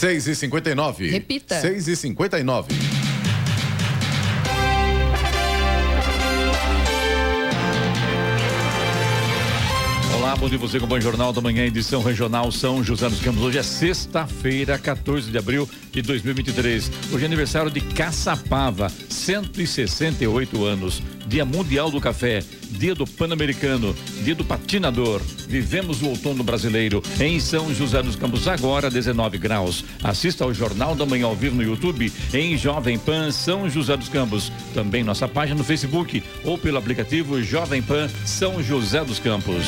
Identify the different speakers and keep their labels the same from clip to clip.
Speaker 1: 6 e 59
Speaker 2: Repita.
Speaker 1: 6 e 59
Speaker 3: Olá, bom dia você com o Bom Jornal da Manhã, edição regional São José dos Campos. Hoje é sexta-feira, 14 de abril de 2023. Hoje é aniversário de Caçapava, 168 anos. Dia Mundial do Café, Dia do Pan-Americano, Dia do Patinador. Vivemos o outono brasileiro em São José dos Campos, agora 19 graus. Assista ao Jornal da Manhã ao vivo no YouTube em Jovem Pan São José dos Campos. Também nossa página no Facebook ou pelo aplicativo Jovem Pan São José dos Campos.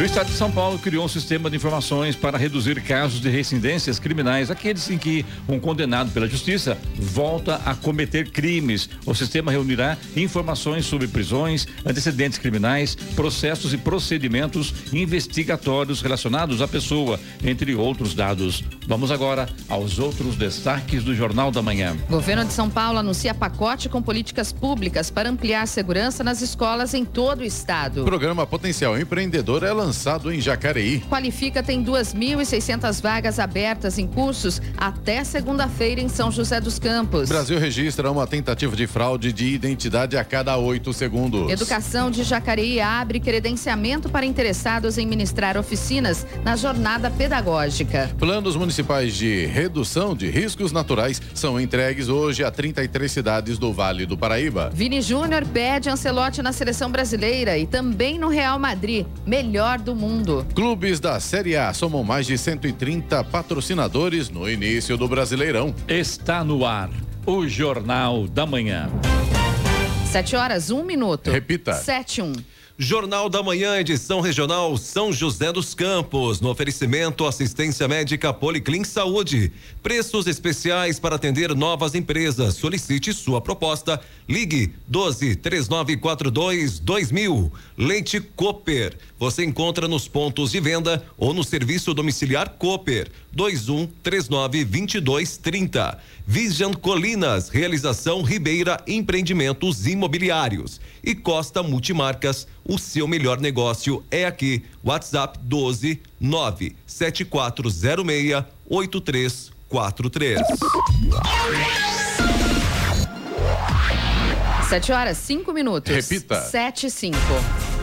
Speaker 3: O Estado de São Paulo criou um sistema de informações para reduzir casos de reincidências criminais, aqueles em que um condenado pela justiça volta a cometer crimes. O sistema reunirá informações sobre prisões, antecedentes criminais, processos e procedimentos investigatórios relacionados à pessoa, entre outros dados. Vamos agora aos outros destaques do Jornal da Manhã.
Speaker 2: Governo de São Paulo anuncia pacote com políticas públicas para ampliar a segurança nas escolas em todo o estado.
Speaker 1: Programa Potencial Empreendedor é lançado em Jacareí.
Speaker 2: Qualifica tem 2.600 vagas abertas em cursos até segunda-feira em São José dos Campos.
Speaker 1: Brasil registra uma tentativa de fraude de identidade a cada oito segundos.
Speaker 2: Educação de Jacareí abre credenciamento para interessados em ministrar oficinas na jornada pedagógica.
Speaker 1: Planos municipais de redução de riscos naturais são entregues hoje a 33 cidades do Vale do Paraíba.
Speaker 2: Vini Júnior pede Ancelotti na seleção brasileira e também no Real Madrid. Melhor do mundo.
Speaker 1: Clubes da Série A somam mais de 130 patrocinadores no início do Brasileirão.
Speaker 3: Está no ar o Jornal da Manhã.
Speaker 2: Sete horas, um minuto.
Speaker 1: Repita.
Speaker 2: Sete, um.
Speaker 4: Jornal da Manhã, edição regional São José dos Campos. No oferecimento assistência médica Policlin Saúde. Preços especiais para atender novas empresas. Solicite sua proposta. Ligue 12 3942 2000. Leite Cooper. Você encontra nos pontos de venda ou no serviço domiciliar Cooper 21 39 22 30. Vision Colinas, realização Ribeira Empreendimentos Imobiliários e Costa Multimarcas, o seu melhor negócio é aqui. WhatsApp 12 97406 8343.
Speaker 2: Sete horas, cinco minutos.
Speaker 1: Repita.
Speaker 2: Sete, cinco.
Speaker 1: O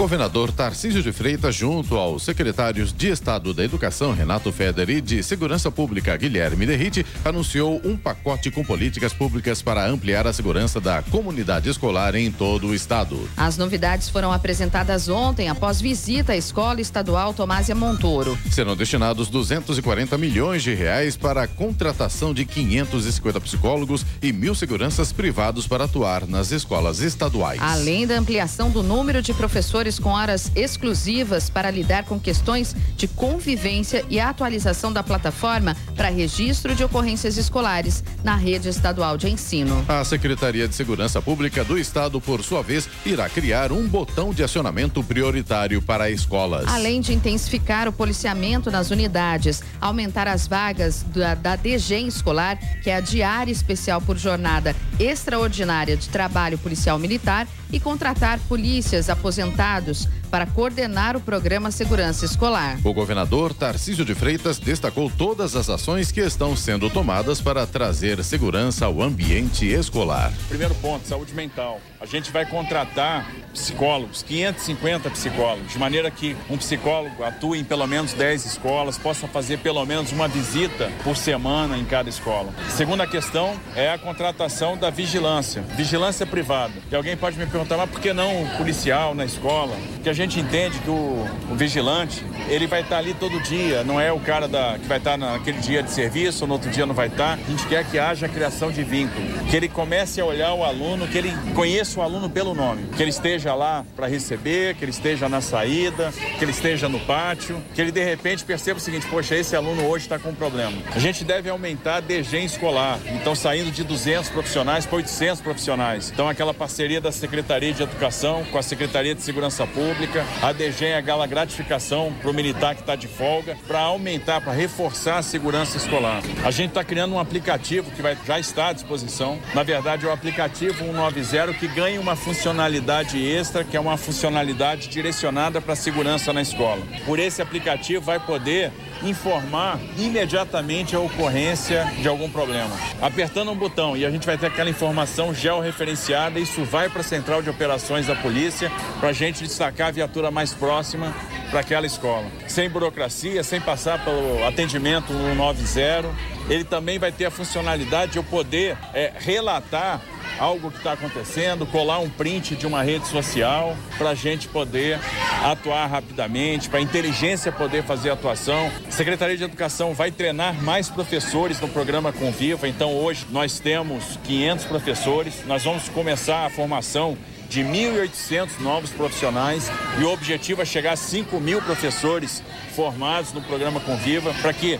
Speaker 1: governador Tarcísio de Freitas, junto aos secretários de Estado da Educação, Renato Feder, e de Segurança Pública, Guilherme Derrite, anunciou um pacote com políticas públicas para ampliar a segurança da comunidade escolar em todo o estado.
Speaker 2: As novidades foram apresentadas ontem após visita à Escola Estadual Tomásia Montoro.
Speaker 1: Serão destinados 240 milhões de reais para a contratação de 550 psicólogos e mil seguranças privados para atuar nas escolas estaduais.
Speaker 2: Além da ampliação do número de professores com horas exclusivas para lidar com questões de convivência e atualização da plataforma para registro de ocorrências escolares na rede estadual de ensino.
Speaker 1: A Secretaria de Segurança Pública do Estado, por sua vez, irá criar um botão de acionamento prioritário para escolas.
Speaker 2: Além de intensificar o policiamento nas unidades, aumentar as vagas da, da DG escolar, que é a diária especial por jornada extraordinária de trabalho policial militar, e contratar polícias aposentados para coordenar o programa Segurança Escolar.
Speaker 1: O governador Tarcísio de Freitas destacou todas as ações que estão sendo tomadas para trazer segurança ao ambiente escolar.
Speaker 5: Primeiro ponto, saúde mental. A gente vai contratar psicólogos, 550 psicólogos, de maneira que um psicólogo atue em pelo menos 10 escolas, possa fazer pelo menos uma visita por semana em cada escola. Segunda questão é a contratação da vigilância, vigilância privada. E alguém pode me perguntar, mas por que não o policial na escola? Porque a gente entende que o, o vigilante, ele vai estar ali todo dia, não é o cara da, que vai estar naquele dia de serviço, no outro dia não vai estar. A gente quer que haja criação de vínculo, que ele comece a olhar o aluno, que ele conheça o aluno pelo nome, que ele esteja lá para receber, que ele esteja na saída, que ele esteja no pátio, que ele de repente perceba o seguinte: poxa, esse aluno hoje está com um problema. A gente deve aumentar a DG escolar, então saindo de 200 profissionais para 800 profissionais. Então aquela parceria da Secretaria de Educação com a Secretaria de Segurança Pública, a DG é aquela gratificação para o militar que está de folga, para aumentar, para reforçar a segurança escolar. A gente está criando um aplicativo que vai, já está à disposição. Na verdade, é o aplicativo 190 que ganha uma funcionalidade extra, que é uma funcionalidade direcionada para a segurança na escola. Por esse aplicativo vai poder informar imediatamente a ocorrência de algum problema. Apertando um botão e a gente vai ter aquela informação georreferenciada, isso vai para a central de operações da polícia para a gente destacar a viatura mais próxima para aquela escola. Sem burocracia, sem passar pelo atendimento 190. Ele também vai ter a funcionalidade de eu poder é, relatar algo que está acontecendo, colar um print de uma rede social para a gente poder atuar rapidamente, para a inteligência poder fazer atuação. A Secretaria de Educação vai treinar mais professores no programa Conviva, então hoje nós temos 500 professores, nós vamos começar a formação de 1.800 novos profissionais. E o objetivo é chegar a 5 mil professores formados no programa Conviva para que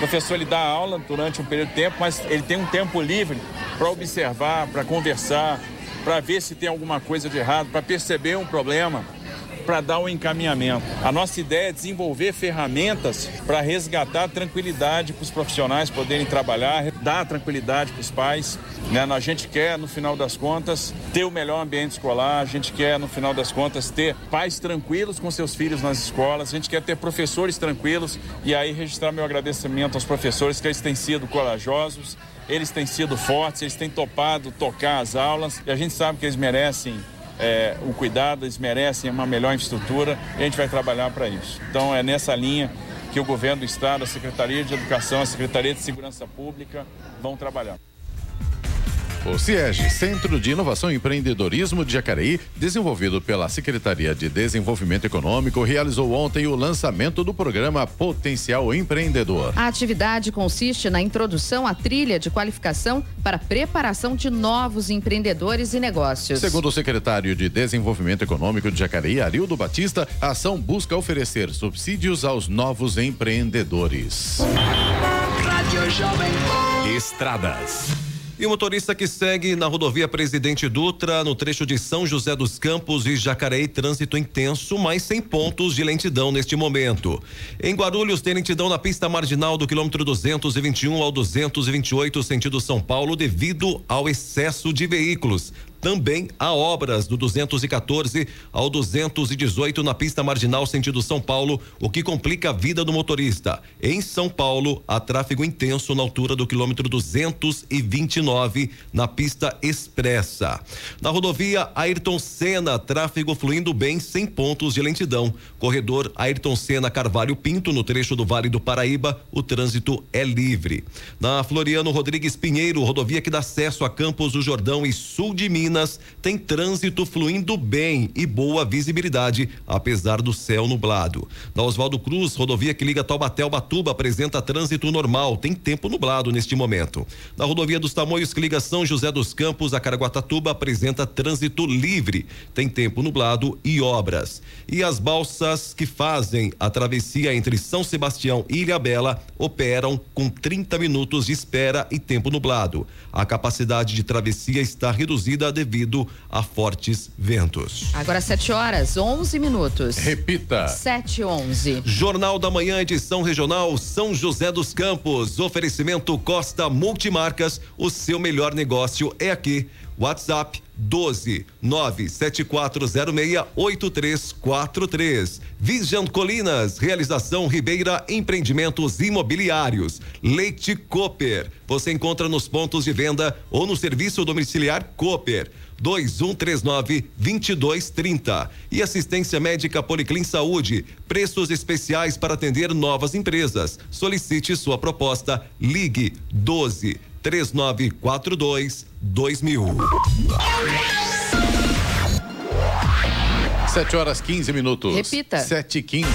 Speaker 5: professor ele dá aula durante um período de tempo, mas ele tem um tempo livre para observar, para conversar, para ver se tem alguma coisa de errado, para perceber um problema para dar um encaminhamento. A nossa ideia é desenvolver ferramentas para resgatar tranquilidade para os profissionais poderem trabalhar, dar tranquilidade para os pais. Né? A gente quer, no final das contas, ter o melhor ambiente escolar, a gente quer, no final das contas, ter pais tranquilos com seus filhos nas escolas, a gente quer ter professores tranquilos e aí registrar meu agradecimento aos professores que eles têm sido corajosos, eles têm sido fortes, eles têm topado tocar as aulas e a gente sabe que eles merecem é, o cuidado, eles merecem uma melhor infraestrutura e a gente vai trabalhar para isso. Então é nessa linha que o governo do estado, a Secretaria de Educação, a Secretaria de Segurança Pública vão trabalhar.
Speaker 1: O CIEG, Centro de Inovação e Empreendedorismo de Jacareí, desenvolvido pela Secretaria de Desenvolvimento Econômico, realizou ontem o lançamento do programa Potencial Empreendedor.
Speaker 2: A atividade consiste na introdução à trilha de qualificação para preparação de novos empreendedores e negócios.
Speaker 1: Segundo o secretário de Desenvolvimento Econômico de Jacareí, Arildo Batista, a ação busca oferecer subsídios aos novos empreendedores.
Speaker 4: Estradas. E o motorista que segue na rodovia Presidente Dutra, no trecho de São José dos Campos e Jacareí, trânsito intenso, mas sem pontos de lentidão neste momento. Em Guarulhos, tem lentidão na pista marginal do quilômetro 221 ao 228, sentido São Paulo, devido ao excesso de veículos. Também há obras do 214 ao 218 na pista marginal sentido São Paulo, o que complica a vida do motorista. Em São Paulo, há tráfego intenso na altura do quilômetro 229 na pista expressa. Na rodovia Ayrton Senna, tráfego fluindo bem sem pontos de lentidão. Corredor Ayrton Senna Carvalho Pinto, no trecho do Vale do Paraíba, o trânsito é livre. Na Floriano Rodrigues Pinheiro, rodovia que dá acesso a Campos do Jordão e sul de Minas Tem trânsito fluindo bem e boa visibilidade, apesar do céu nublado. Na Oswaldo Cruz, rodovia que liga Taubaté ao Batuba apresenta trânsito normal, tem tempo nublado neste momento. Na rodovia dos Tamoios que liga São José dos Campos a Caraguatatuba apresenta trânsito livre, tem tempo nublado e obras. E as balsas que fazem a travessia entre São Sebastião e Ilha Bela operam com 30 minutos de espera e tempo nublado. A capacidade de travessia está reduzida devido a fortes ventos.
Speaker 2: Agora 7 horas, 11 minutos.
Speaker 1: Repita.
Speaker 2: 7 11.
Speaker 4: Jornal da Manhã, edição regional São José dos Campos. Oferecimento Costa Multimarcas. O seu melhor negócio é aqui. WhatsApp 12 97406 8343. Vision Colinas, realização Ribeira Empreendimentos Imobiliários. Leite Cooper. Você encontra nos pontos de venda ou no serviço domiciliar Cooper. 2139 2230. E assistência médica Policlin Saúde. Preços especiais para atender novas empresas. Solicite sua proposta. Ligue 12 3942 2000.
Speaker 1: 7 horas 15 minutos.
Speaker 2: Repita.
Speaker 1: 7 e 15.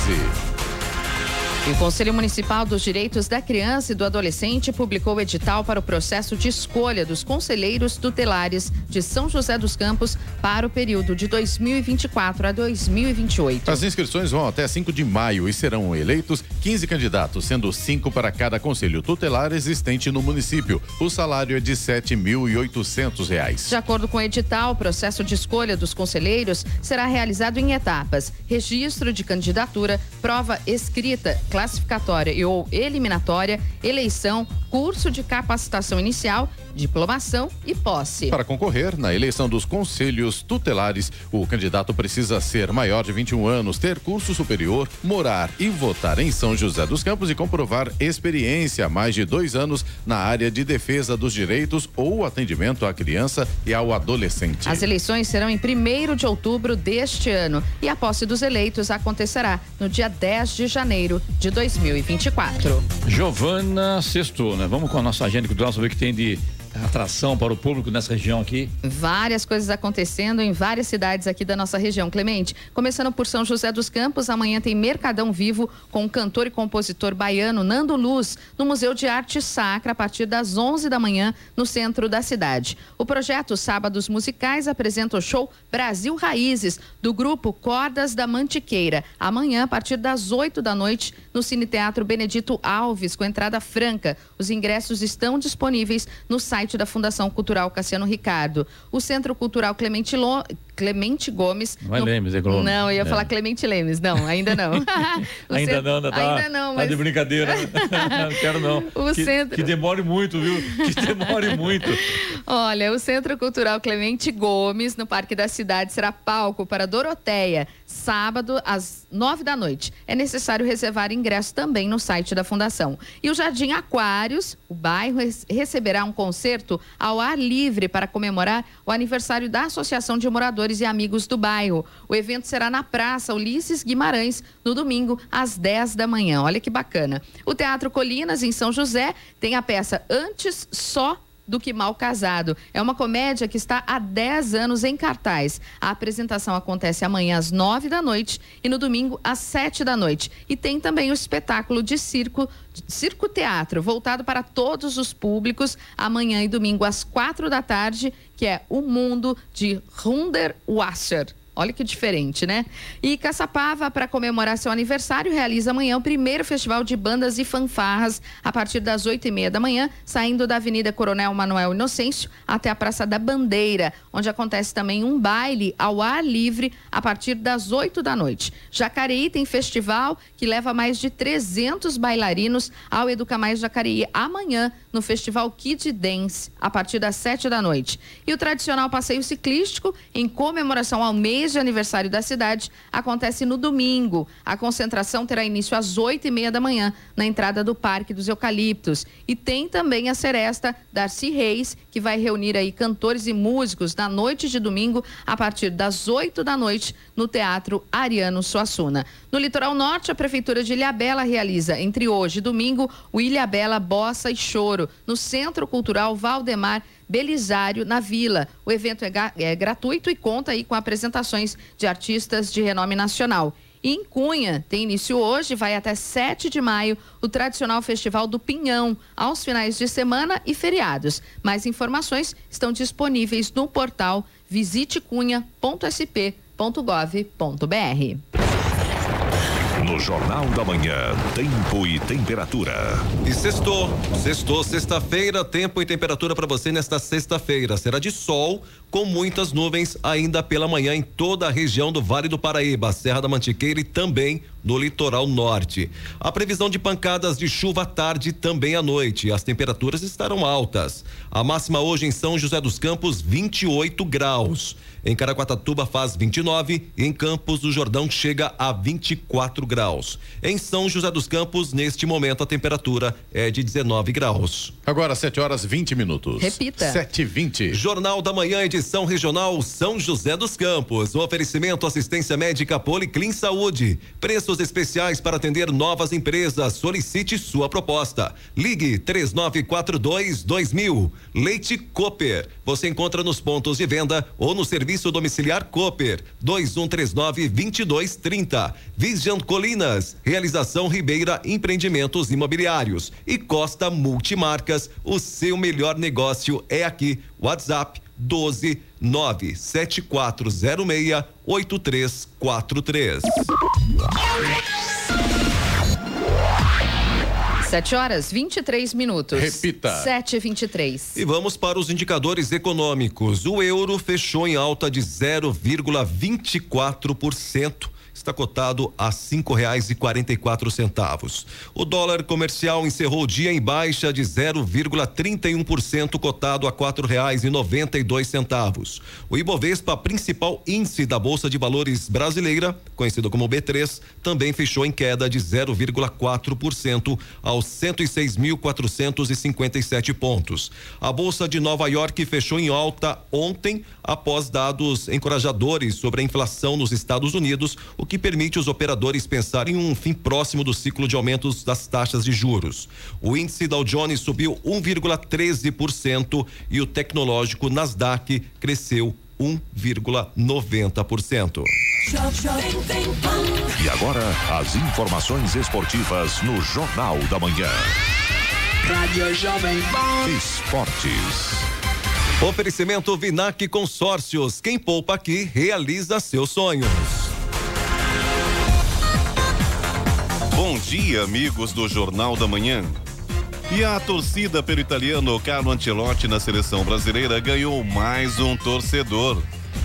Speaker 2: E o Conselho Municipal dos Direitos da Criança e do Adolescente publicou o edital para o processo de escolha dos conselheiros tutelares de São José dos Campos para o período de 2024 a 2028.
Speaker 1: As inscrições vão até 5 de maio e serão eleitos 15 candidatos, sendo 5 para cada conselho tutelar existente no município. O salário é de R$ 7.800.
Speaker 2: De acordo com o edital, o processo de escolha dos conselheiros será realizado em etapas: registro de candidatura, prova escrita, classificatória e ou eliminatória, eleição, curso de capacitação inicial, diplomação e posse.
Speaker 1: Para concorrer na eleição dos conselhos tutelares, o candidato precisa ser maior de 21 anos, ter curso superior, morar e votar em São José dos Campos e comprovar experiência há mais de dois anos na área de defesa dos direitos ou atendimento à criança e ao adolescente.
Speaker 2: As eleições serão em 1 de outubro deste ano e a posse dos eleitos acontecerá no dia 10 de janeiro de 2024.
Speaker 3: Giovana Sextou, né? Vamos com a nossa agenda cultural saber o que tem de atração para o público nessa região aqui?
Speaker 2: Várias coisas acontecendo em várias cidades aqui da nossa região. Clemente, começando por São José dos Campos, amanhã tem Mercadão Vivo com o cantor e compositor baiano Nando Luz no Museu de Arte Sacra a partir das 11 da manhã no centro da cidade. O projeto Sábados Musicais apresenta o show Brasil Raízes do grupo Cordas da Mantiqueira, amanhã a partir das 8 da noite no Cine Teatro Benedito Alves com entrada franca. Os ingressos estão disponíveis no site site da Fundação Cultural Cassiano Ricardo. O Centro Cultural Clemente. Clemente Gomes.
Speaker 3: Não é no... Lemes, é Globo.
Speaker 2: Não, eu ia é. falar Clemente Lemes. Não, ainda não.
Speaker 3: ainda centro... não, ainda, tá, ainda não, mas... Tá de brincadeira. não quero não. O que, centro... que demore muito, viu? Que demore muito.
Speaker 2: Olha, o Centro Cultural Clemente Gomes, no Parque da Cidade, será palco para Doroteia, sábado, às nove da noite. É necessário reservar ingresso também no site da Fundação. E o Jardim Aquários, o bairro receberá um concerto ao ar livre para comemorar o aniversário da Associação de Moradores e Amigos do Bairro. O evento será na Praça Ulisses Guimarães, no domingo, às 10 da manhã. Olha que bacana. O Teatro Colinas, em São José, tem a peça Antes Só do que Mal Casado. É uma comédia que está há 10 anos em cartaz. A apresentação acontece amanhã às 9 da noite e no domingo às 7 da noite. E tem também o espetáculo de circo, circo teatro, voltado para todos os públicos, amanhã e domingo às 4 da tarde, que é O Mundo de Runder Wasser. Olha que diferente, né? E Caçapava, para comemorar seu aniversário, realiza amanhã o primeiro festival de bandas e fanfarras a partir das oito e meia da manhã, saindo da Avenida Coronel Manuel Inocêncio até a Praça da Bandeira, onde acontece também um baile ao ar livre a partir das oito da noite. Jacareí tem festival que leva mais de 300 bailarinos ao Educa Mais Jacareí amanhã no Festival Kid Dance a partir das sete da noite. E o tradicional passeio ciclístico em comemoração ao mês de aniversário da cidade acontece no domingo. A concentração terá início às oito e meia da manhã na entrada do Parque dos Eucaliptos. E tem também a seresta Darcy Reis, que vai reunir aí cantores e músicos na noite de domingo a partir das oito da noite no Teatro Ariano Suassuna. No litoral norte, a Prefeitura de Ilhabela realiza entre hoje e domingo o Ilhabela Bossa e Choro no Centro Cultural Valdemar Belisário, na Vila. O evento é, é gratuito e conta aí com apresentações de artistas de renome nacional. Em Cunha, tem início hoje, vai até 7 de maio, o tradicional Festival do Pinhão, aos finais de semana e feriados. Mais informações estão disponíveis no portal visitecunha.sp.gov.br.
Speaker 6: No Jornal da Manhã, tempo e temperatura.
Speaker 4: E sextou, sextou, sexta-feira, tempo e temperatura para você nesta sexta-feira. Será de sol, com muitas nuvens ainda pela manhã em toda a região do Vale do Paraíba, Serra da Mantiqueira e também no litoral norte. A previsão de pancadas de chuva à tarde também à noite. As temperaturas estarão altas. A máxima hoje em São José dos Campos, 28 graus. Em Caraguatatuba faz 29 e em Campos do Jordão chega a 24 graus. Em São José dos Campos, neste momento, a temperatura é de 19 graus.
Speaker 1: Agora 7 horas 20 minutos.
Speaker 2: Repita.
Speaker 1: 7 e 20
Speaker 4: Jornal da Manhã, edição regional São José dos Campos. O oferecimento assistência médica Policlin Saúde. Preços especiais para atender novas empresas. Solicite sua proposta. Ligue 3942 2000. Leite Cooper. Você encontra nos pontos de venda ou no serviço Domiciliar Cooper, 2139 2230. Vision Colinas, Realização Ribeira Empreendimentos Imobiliários e Costa Multimarcas. O seu melhor negócio é aqui. WhatsApp 12 97406 8343.
Speaker 2: 7 horas 23 minutos.
Speaker 1: Repita.
Speaker 2: 7 e 23
Speaker 4: E vamos para os indicadores econômicos. O euro fechou em alta de 0,24%, está cotado a cinco reais e quarenta e quatro centavos. O dólar comercial encerrou o dia em baixa de 0,31%, cotado a quatro reais e noventa e dois centavos. O Ibovespa, principal índice da Bolsa de Valores brasileira, conhecido como B3, também fechou em queda de 0,4% aos 106.457 pontos. A Bolsa de Nova York fechou em alta ontem após dados encorajadores sobre a inflação nos Estados Unidos, o que permite os operadores pensar em um fim próximo do ciclo de aumentos das taxas de juros. O índice Dow Jones subiu 1,13% e o tecnológico Nasdaq cresceu 1,90%.
Speaker 6: E agora, as informações esportivas no Jornal da Manhã.
Speaker 7: Rádio Jovem Pan.
Speaker 6: Esportes.
Speaker 4: Oferecimento Vinac Consórcios. Quem poupa aqui realiza seus sonhos.
Speaker 8: Bom dia, amigos do Jornal da Manhã. E a torcida pelo italiano Carlo Ancelotti na seleção brasileira ganhou mais um torcedor.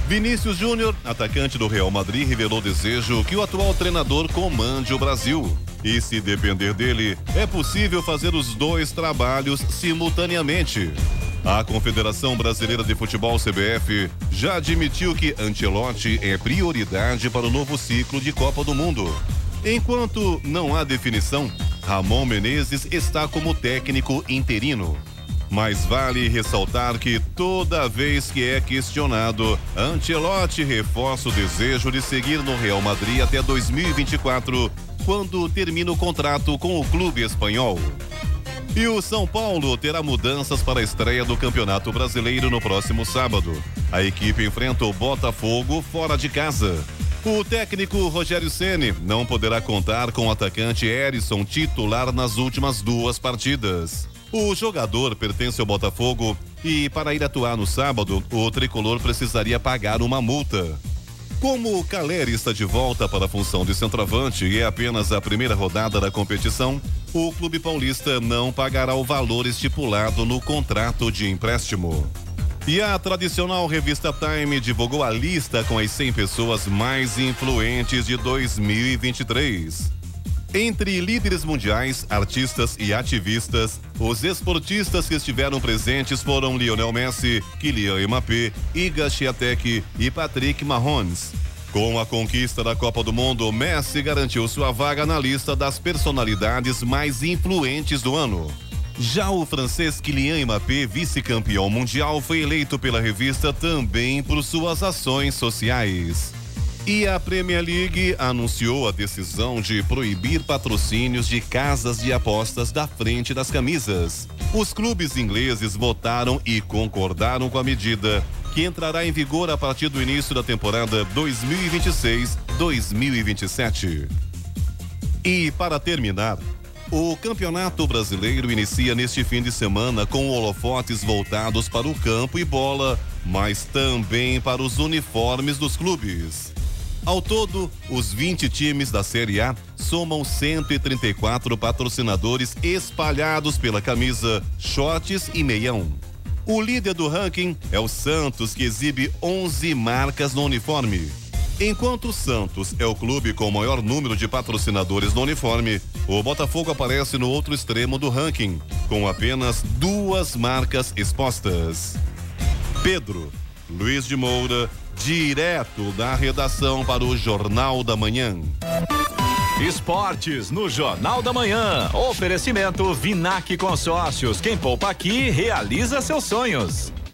Speaker 8: Vinícius Júnior, atacante do Real Madrid, revelou desejo que o atual treinador comande o Brasil. E se depender dele, é possível fazer os dois trabalhos simultaneamente. A Confederação Brasileira de Futebol CBF já admitiu que Ancelotti é prioridade para o novo ciclo de Copa do Mundo. Enquanto não há definição, Ramon Menezes está como técnico interino. Mas vale ressaltar que toda vez que é questionado, Ancelotti reforça o desejo de seguir no Real Madrid até 2024, quando termina o contrato com o clube espanhol. E o São Paulo terá mudanças para a estreia do Campeonato Brasileiro no próximo sábado. A equipe enfrenta o Botafogo fora de casa. O técnico Rogério Ceni não poderá contar com o atacante Erisson titular nas últimas duas partidas. O jogador pertence ao Botafogo e, para ir atuar no sábado, o tricolor precisaria pagar uma multa. Como o Caleri está de volta para a função de centroavante e é apenas a primeira rodada da competição, o clube paulista não pagará o valor estipulado no contrato de empréstimo. E a tradicional revista Time divulgou a lista com as 100 pessoas mais influentes de 2023. Entre líderes mundiais, artistas e ativistas, os esportistas que estiveram presentes foram Lionel Messi, Kylian Mbappé, Iga Swiatek e Patrick Mahomes. Com a conquista da Copa do Mundo, Messi garantiu sua vaga na lista das personalidades mais influentes do ano. Já o francês Kylian Mbappé, vice-campeão mundial, foi eleito pela revista também por suas ações sociais. E a Premier League anunciou a decisão de proibir patrocínios de casas de apostas da frente das camisas. Os clubes ingleses votaram e concordaram com a medida, que entrará em vigor a partir do início da temporada 2026-2027. E para terminar, o Campeonato Brasileiro inicia neste fim de semana com holofotes voltados para o campo e bola, mas também para os uniformes dos clubes. Ao todo, os 20 times da Série A somam 134 patrocinadores espalhados pela camisa, shorts e meião. O líder do ranking é o Santos, que exibe 11 marcas no uniforme. Enquanto o Santos é o clube com o maior número de patrocinadores no uniforme, o Botafogo aparece no outro extremo do ranking, com apenas duas marcas expostas. Pedro, Luiz de Moura, direto da redação para o Jornal da Manhã.
Speaker 9: Esportes no Jornal da Manhã. Oferecimento Vinac Consórcios. Quem poupa aqui realiza seus sonhos.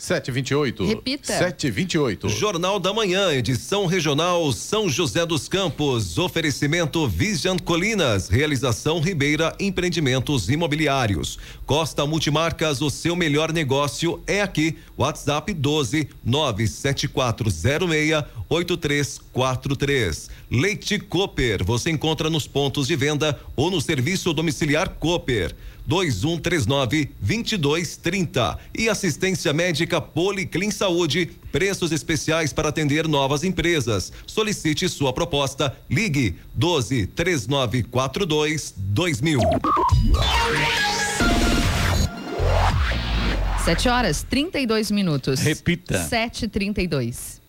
Speaker 1: 728.
Speaker 2: Repita.
Speaker 1: 728.
Speaker 4: Jornal da Manhã, edição regional São José dos Campos. Oferecimento Vision Colinas. Realização Ribeira Empreendimentos Imobiliários. Costa Multimarcas, o seu melhor negócio é aqui. WhatsApp 12 97406 83 3243. Leite Cooper, você encontra nos pontos de venda ou no serviço domiciliar Cooper. 2139 2230 e assistência médica Policlin Saúde, preços especiais para atender novas empresas. Solicite sua proposta. Ligue 12 3942 2000.
Speaker 2: 7 horas 32 minutos.
Speaker 3: Repita.
Speaker 2: 7h32.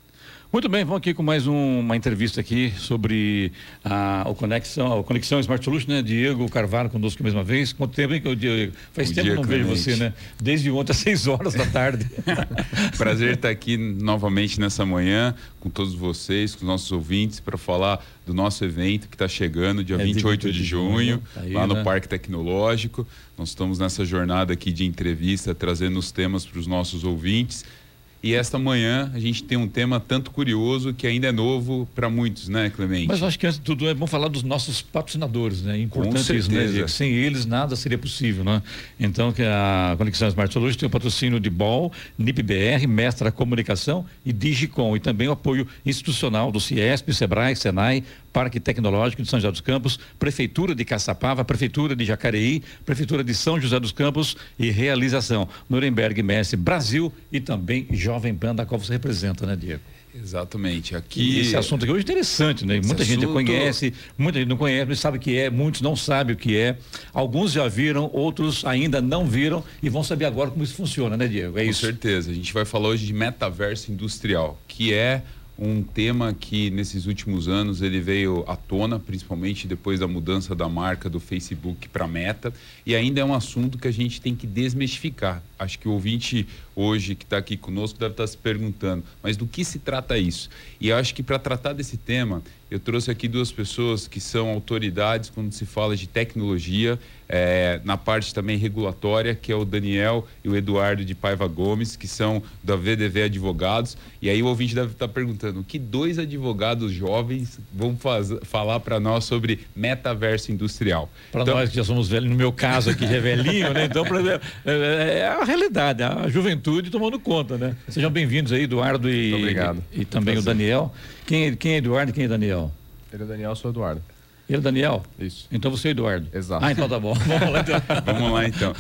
Speaker 3: Muito bem, vamos aqui com mais um, uma entrevista aqui sobre a, o conexão, a conexão Smart Solution, né? Diego Carvalho conosco mais uma vez. Quanto tempo, hein, Diego? Faz
Speaker 10: Bom
Speaker 3: tempo que
Speaker 10: dia,
Speaker 3: não vejo
Speaker 10: Clemente.
Speaker 3: você, né? Desde ontem às 6 horas da tarde.
Speaker 10: Prazer estar aqui novamente nessa manhã com todos vocês, com os nossos ouvintes, para falar do nosso evento que está chegando dia
Speaker 3: É,
Speaker 10: 28 de junho,
Speaker 3: tá aí,
Speaker 10: lá no
Speaker 3: né?
Speaker 10: Parque Tecnológico. Nós estamos nessa jornada aqui de entrevista, trazendo os temas para os nossos ouvintes. E esta manhã a gente tem um tema tanto curioso que ainda é novo para muitos, né, Clemente?
Speaker 3: Mas acho que antes de tudo é bom falar dos nossos patrocinadores, né? Importante isso, né. Diego? Sem eles nada seria possível, né? Então, que a Conexão Smart Solutions tem o patrocínio de BOL, NIPBR, Mestra Comunicação e Digicom, e também o apoio institucional do Ciesp, Sebrae, Senai, Parque Tecnológico de São José dos Campos, Prefeitura de Caçapava, Prefeitura de Jacareí, Prefeitura de São José dos Campos e Realização Nuremberg Messi Brasil e também Jovem Pan, da qual você representa, né, Diego?
Speaker 10: Exatamente. Aqui
Speaker 3: esse assunto aqui hoje é interessante, né? Muita gente
Speaker 10: assunto-
Speaker 3: conhece, muita gente não conhece, mas sabe o que é, muitos não sabem o que é. Alguns já viram, outros ainda não viram e vão saber agora como isso funciona, né, Diego? É
Speaker 10: Com
Speaker 3: isso.
Speaker 10: certeza. A gente vai falar hoje de metaverso industrial, que é um tema que nesses últimos anos ele veio à tona, principalmente depois da mudança da marca do Facebook para Meta, e ainda é um assunto que a gente tem que desmistificar. Acho que o ouvinte hoje que está aqui conosco deve estar se perguntando, mas do que se trata isso? E acho que para tratar desse tema, eu trouxe aqui duas pessoas que são autoridades quando se fala de tecnologia, eh, na parte também regulatória, que é o Daniel e o Eduardo de Paiva Gomes, que são da VDV Advogados. E aí o ouvinte deve estar perguntando, o que dois advogados jovens vão faz- falar para nós sobre metaverso industrial?
Speaker 3: Para
Speaker 10: Então-
Speaker 3: nós que já somos velhos, no meu caso aqui já é velhinho, né? Então pra- é, é a realidade, a juventude tomando conta, né? Sejam bem-vindos aí, Eduardo e,
Speaker 11: obrigado.
Speaker 3: e, também o. Daniel. Quem é, quem é Eduardo e quem é Daniel?
Speaker 11: Ele é Daniel, eu sou Eduardo.
Speaker 3: Ele é Daniel?
Speaker 11: Isso.
Speaker 3: Então você é Eduardo.
Speaker 11: Exato.
Speaker 3: Ah, então tá bom. Vamos lá então.
Speaker 10: Vamos lá então.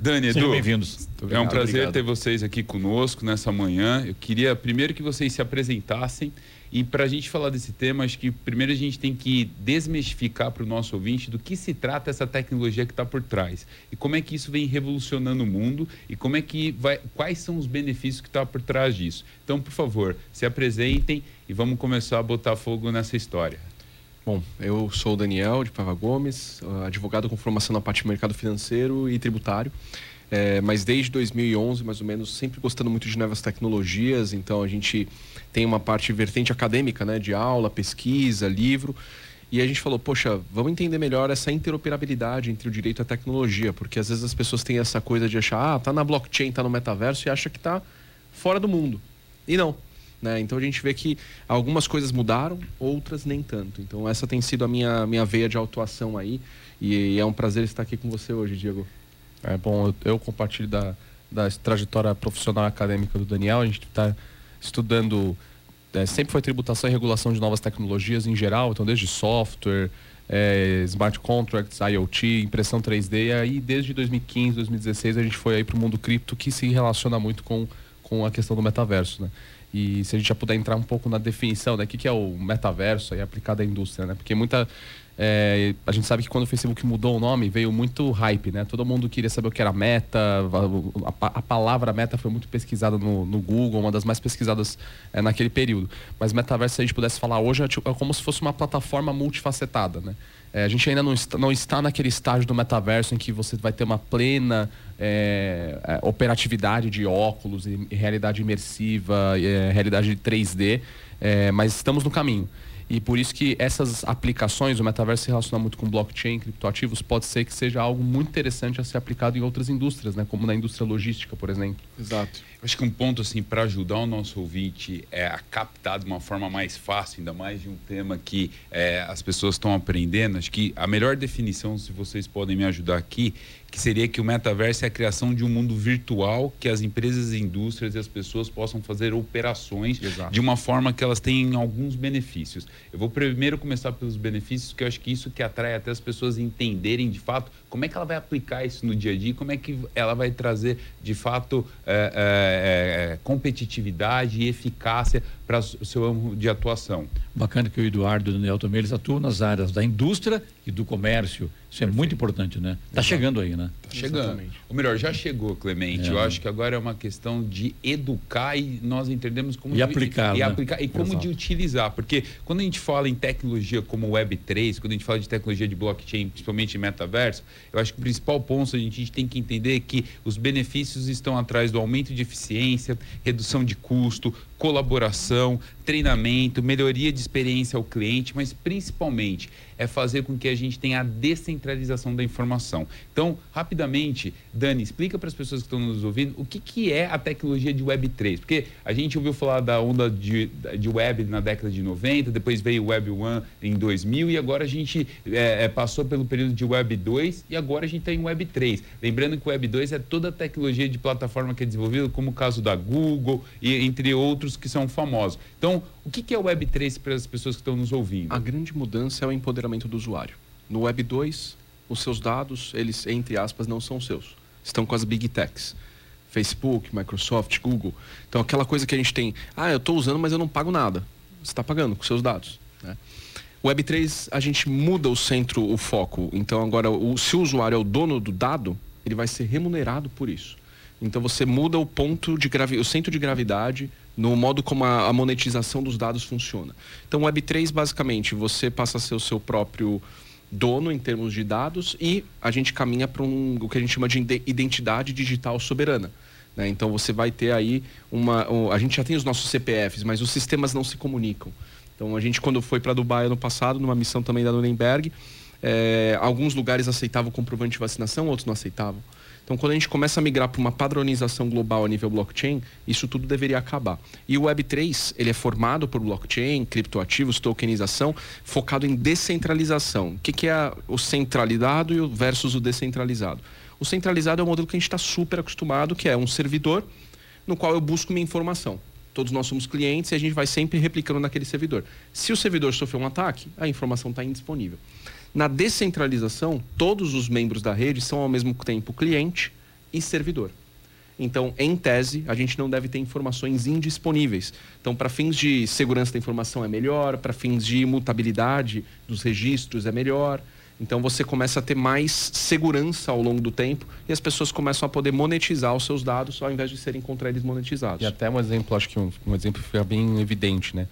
Speaker 10: Dani, Edu,
Speaker 3: bem-vindos.
Speaker 10: é um prazer
Speaker 3: Obrigado.
Speaker 10: ter vocês aqui conosco nessa manhã. Eu queria primeiro que vocês se apresentassem e para a gente falar desse tema, acho que primeiro a gente tem que desmistificar para o nosso ouvinte do que se trata essa tecnologia que está por trás e como é que isso vem revolucionando o mundo e como é que vai, quais são os benefícios que está por trás disso. Então, por favor, se apresentem e vamos começar a botar fogo nessa história.
Speaker 11: Bom, eu sou o Daniel de Pava Gomes, ah, advogado com formação na parte de mercado financeiro e tributário. É, mas desde 2011, mais ou menos, sempre gostando muito de novas tecnologias. Então a gente tem uma parte vertente acadêmica, né, de aula, pesquisa, livro. E a gente falou, poxa, vamos entender melhor essa interoperabilidade entre o direito e a tecnologia, porque às vezes as pessoas têm essa coisa de achar, ah, tá na blockchain, tá no metaverso e acha que tá fora do mundo. E não. Né? Então a gente vê que algumas coisas mudaram, outras nem tanto. Então essa tem sido a minha, minha veia de autuação aí. E, é um prazer estar aqui com você hoje, Diego.
Speaker 12: É bom, eu, eu compartilho da, da trajetória profissional e acadêmica do Daniel. A gente está estudando, é, sempre foi tributação e regulação de novas tecnologias em geral, então desde software, é, smart contracts, IoT, impressão 3D, e aí desde 2015, 2016 a gente foi aí para o mundo cripto que se relaciona muito com, com a questão do metaverso, né? E se a gente já puder entrar um pouco na definição, né? O que, que é o metaverso aí aplicado à indústria, né? Porque muita... é, a gente sabe que quando o Facebook mudou o nome, veio muito hype, né? Todo mundo queria saber o que era meta, a, a- palavra meta foi muito pesquisada no, no Google, uma das mais pesquisadas é, naquele período. Mas metaverso, se a gente pudesse falar hoje, é, tipo- é como se fosse uma plataforma multifacetada, né? É, a gente ainda não está, não está naquele estágio do metaverso em que você vai ter uma plena é, é, operatividade de óculos e, realidade imersiva, é, realidade 3D, é, mas estamos no caminho. E por isso que essas aplicações, o metaverso se relaciona muito com blockchain, criptoativos, pode ser que seja algo muito interessante a ser aplicado em outras indústrias, né? como na indústria logística, por exemplo.
Speaker 11: Exato.
Speaker 10: Acho que um ponto assim para ajudar o nosso ouvinte é a captar de uma forma mais fácil, ainda mais de um tema que é, as pessoas estão aprendendo. Acho que a melhor definição, se vocês podem me ajudar aqui, que seria que o metaverso é a criação de um mundo virtual que as empresas, indústrias e as pessoas possam fazer operações
Speaker 12: Exato.
Speaker 10: de uma forma que elas tenham alguns benefícios. Eu vou primeiro começar pelos benefícios, que eu acho que isso que atrai até as pessoas entenderem de fato como é que ela vai aplicar isso no dia a dia, como é que ela vai trazer de fato é, é, é, competitividade e eficácia para o seu âmbito de atuação.
Speaker 3: Bacana que o Eduardo e o Daniel também eles atuam nas áreas da indústria e do comércio. Isso é muito importante, né? Está chegando aí, né?
Speaker 10: Tá chegando. Ou melhor, já chegou, Clemente.
Speaker 3: É.
Speaker 10: Eu acho que agora é uma questão de educar e nós entendemos como
Speaker 3: E
Speaker 10: de,
Speaker 3: aplicar,
Speaker 10: e,
Speaker 3: né?
Speaker 10: aplicar e como
Speaker 3: Exato.
Speaker 10: de utilizar, porque quando a gente fala em tecnologia como Web3, quando a gente fala de tecnologia de blockchain, principalmente em metaverso, eu acho que o principal ponto a gente tem que entender é que os benefícios estão atrás do aumento de eficiência, redução de custo, colaboração, treinamento, melhoria de experiência ao cliente, mas principalmente é fazer com que a gente tenha a descentralização da informação. Então, rapidamente, Dani, explica para as pessoas que estão nos ouvindo o que, que é a tecnologia de Web3. Porque a gente ouviu falar da onda de, de web na década de 90, depois veio Web 1 em 2000 e agora a gente é, é, passou pelo período de Web 2 e agora a gente está em Web 3. Lembrando que o Web 2 é toda a tecnologia de plataforma que é desenvolvida, como o caso da Google e entre outros que são famosos. Então, o que, que é o Web 3 para as pessoas que estão nos ouvindo?
Speaker 11: A grande mudança é o empoderamento do usuário. No Web 2, os seus dados, eles, entre aspas, não são seus. Estão com as big techs. Facebook, Microsoft, Google. Então, aquela coisa que a gente tem, ah, eu estou usando, mas eu não pago nada. Você está pagando com seus dados. Né? O Web3, a gente muda o centro, o foco. Então, agora, o, se o usuário é o dono do dado, ele vai ser remunerado por isso. Então, você muda o ponto de gravi o centro de gravidade no modo como a, a monetização dos dados funciona. Então, o Web3, basicamente, você passa a ser o seu próprio dono em termos de dados e a gente caminha para um, o que a gente chama de ide- identidade digital soberana. né? Então você vai ter aí uma. um- a gente já tem os nossos CPFs, mas os sistemas não se comunicam. Então a gente, quando foi para Dubai ano passado, numa missão também da Nuremberg, eh, alguns lugares aceitavam comprovante de vacinação, outros não aceitavam. Então, quando a gente começa a migrar para uma padronização global a nível blockchain, isso tudo deveria acabar. E o Web3, ele é formado por blockchain, criptoativos, tokenização, focado em descentralização. O que, que é o centralizado versus o descentralizado? O centralizado é o modelo que a gente está super acostumado, que é um servidor no qual eu busco minha informação. Todos nós somos clientes e a gente vai sempre replicando naquele servidor. Se o servidor sofreu um ataque, a informação está indisponível. Na descentralização, todos os membros da rede são ao mesmo tempo cliente e servidor. Então, em tese, a gente não deve ter informações indisponíveis. Então, para fins de segurança da informação é melhor, para fins de imutabilidade dos registros é melhor. Então, você começa a ter mais segurança ao longo do tempo e as pessoas começam a poder monetizar os seus dados ao invés de serem contra eles monetizados.
Speaker 12: E até um exemplo, acho que um, um exemplo fica bem evidente, né?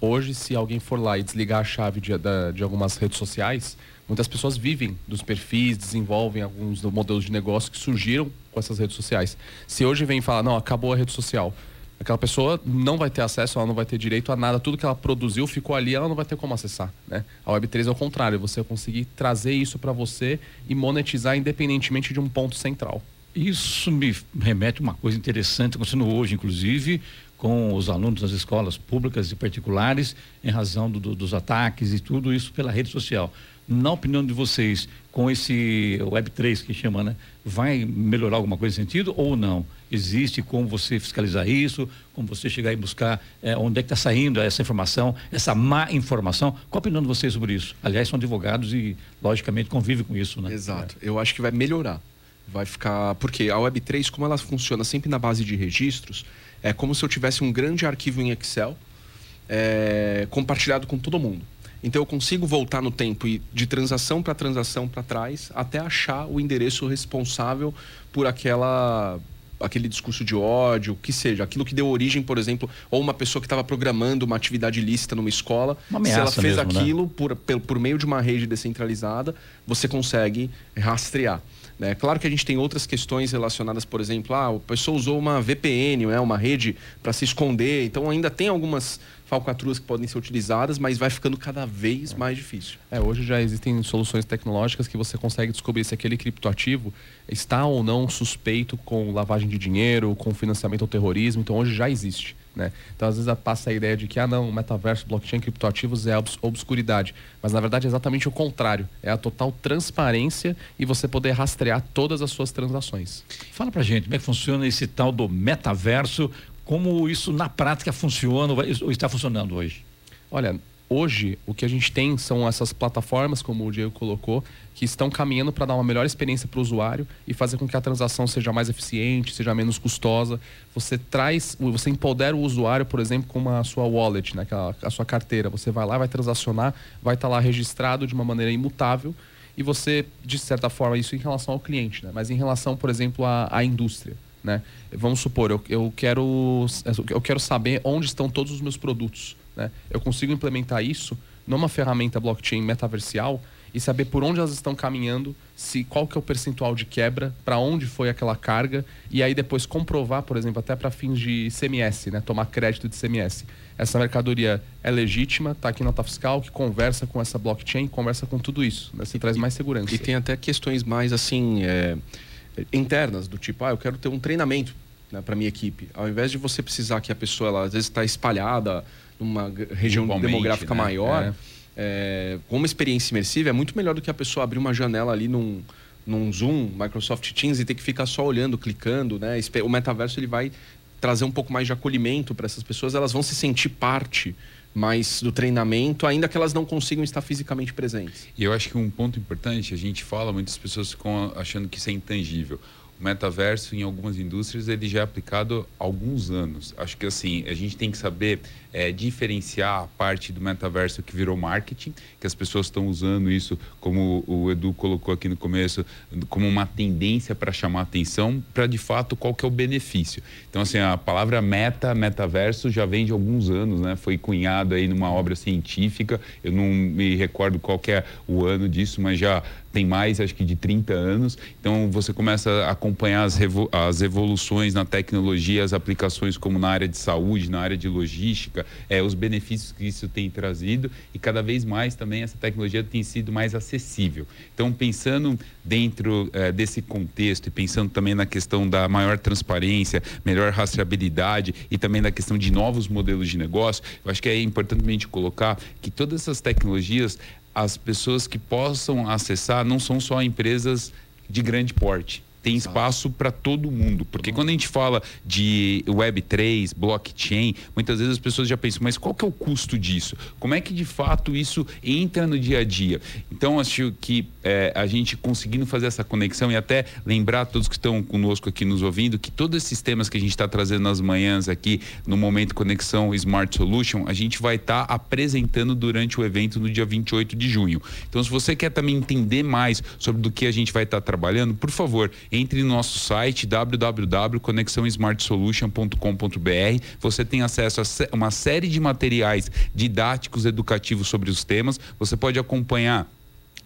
Speaker 12: Hoje, se alguém for lá e desligar a chave de, de algumas redes sociais, muitas pessoas vivem dos perfis, desenvolvem alguns modelos de negócio que surgiram com essas redes sociais. Se hoje vem falar, não, acabou a rede social, aquela pessoa não vai ter acesso, ela não vai ter direito a nada, tudo que ela produziu ficou ali, ela não vai ter como acessar, né? A Web3 é o contrário, você conseguir trazer isso para você e monetizar independentemente de um ponto central.
Speaker 3: Isso me remete a uma coisa interessante, acontecendo hoje, inclusive, com os alunos das escolas públicas e particulares, em razão do- do- dos ataques e tudo isso pela rede social. Na opinião de vocês, com esse Web3 que chama, né? Vai melhorar alguma coisa nesse sentido ou não? Existe como você fiscalizar isso, como você chegar e buscar eh, onde é que está saindo essa informação, essa má informação? Qual a opinião de vocês sobre isso? Aliás, são advogados e, logicamente, convivem com isso, né?
Speaker 11: Exato. Eu acho que vai melhorar. Vai ficar. Porque a Web3, como ela funciona sempre na base de registros, é como se eu tivesse um grande arquivo em Excel é, compartilhado com todo mundo. Então eu consigo voltar no tempo e de transação para transação para trás até achar o endereço responsável por aquela aquele discurso de ódio, o que seja, aquilo que deu origem, por exemplo, ou uma pessoa que estava programando uma atividade ilícita numa escola,
Speaker 3: Uma
Speaker 11: se ela fez
Speaker 3: mesmo, né?
Speaker 11: aquilo por, pel- por meio de uma rede descentralizada, você consegue rastrear. Né? Claro que a gente tem outras questões relacionadas, por exemplo, ah, a pessoa usou uma VPN, né, uma rede para se esconder, então ainda tem algumas falcatruas que podem ser utilizadas, mas vai ficando cada vez mais difícil.
Speaker 12: É, hoje já existem soluções tecnológicas que você consegue descobrir se aquele criptoativo está ou não suspeito com lavagem de dinheiro, com financiamento ao terrorismo. Então hoje já existe. Né? Então, às vezes, passa a ideia de que, ah, não, metaverso, blockchain, criptoativos é obs obscuridade. Mas, na verdade, é exatamente o contrário. É a total transparência e você poder rastrear todas as suas transações.
Speaker 3: Fala pra gente, como é que funciona esse tal do metaverso? Como isso, na prática, funciona ou está funcionando hoje?
Speaker 12: Olha, hoje o que a gente tem são essas plataformas, como o Diego colocou, que estão caminhando para dar uma melhor experiência para o usuário e fazer com que a transação seja mais eficiente, seja menos custosa. Você traz, você empodera o usuário, por exemplo, com a sua wallet, né, a, a sua carteira. Você vai lá, vai transacionar, vai estar tá lá registrado de uma maneira imutável e você, de certa forma, isso em relação ao cliente, né? mas em relação, por exemplo, à, à indústria. Né? Vamos supor, eu, eu, quero, eu quero saber onde estão todos os meus produtos. Né? Eu consigo implementar isso numa ferramenta blockchain metaversial e saber por onde elas estão caminhando, se qual que é o percentual de quebra, para onde foi aquela carga e aí depois comprovar, por exemplo, até para fins de CMS, né, tomar crédito de CMS. Essa mercadoria é legítima, está aqui nota fiscal, que conversa com essa blockchain, conversa com tudo isso, né, se traz mais segurança.
Speaker 11: E tem até questões mais assim é, internas do tipo, ah, eu quero ter um treinamento né, para minha equipe, ao invés de você precisar que a pessoa ela às vezes está espalhada numa região demográfica né? maior. É é, com uma experiência imersiva, é muito melhor do que a pessoa abrir uma janela ali num, num Zoom, Microsoft Teams e ter que ficar só olhando, clicando, né? O metaverso ele vai trazer um pouco mais de acolhimento para essas pessoas, elas vão se sentir parte mais do treinamento, ainda que elas não consigam estar fisicamente presentes.
Speaker 10: E eu acho que um ponto importante, a gente fala, muitas pessoas ficam achando que isso é intangível o metaverso em algumas indústrias ele já é aplicado há alguns anos. Acho que assim a gente tem que saber é, diferenciar a parte do metaverso que virou marketing, que as pessoas estão usando isso, como o Edu colocou aqui no começo, como uma tendência para chamar atenção, para de fato qual que é o benefício. Então assim a palavra meta, metaverso já vem de alguns anos, né? Foi cunhado aí numa obra científica. Eu não me recordo qual que é o ano disso, mas já tem mais, acho que de 30 anos. Então você começa a acompanhar as, as evoluções na tecnologia, as aplicações como na área de saúde, na área de logística, é, os benefícios que isso tem trazido e cada vez mais também essa tecnologia tem sido mais acessível. Então pensando dentro é, desse contexto e pensando também na questão da maior transparência, melhor rastreabilidade e também na questão de novos modelos de negócio, eu acho que é importante a gente colocar que todas essas tecnologias as pessoas que possam acessar não são só empresas de grande porte tem espaço para todo mundo. Porque quando a gente fala de Web3, blockchain, muitas vezes as pessoas já pensam, mas qual que é o custo disso? Como é que de fato isso entra no dia a dia? Então, acho que é, a gente conseguindo fazer essa conexão e até lembrar todos que estão conosco aqui nos ouvindo que todos esses temas que a gente está trazendo nas manhãs aqui no Momento Conexão Smart Solution, a gente vai estar tá apresentando durante o evento no dia 28 de junho. Então, se você quer também entender mais sobre do que a gente vai estar tá trabalhando, por favor, entre no nosso site www.conexãosmartsolution.com.br. Você tem acesso a uma série de materiais didáticos educativos sobre os temas. Você pode acompanhar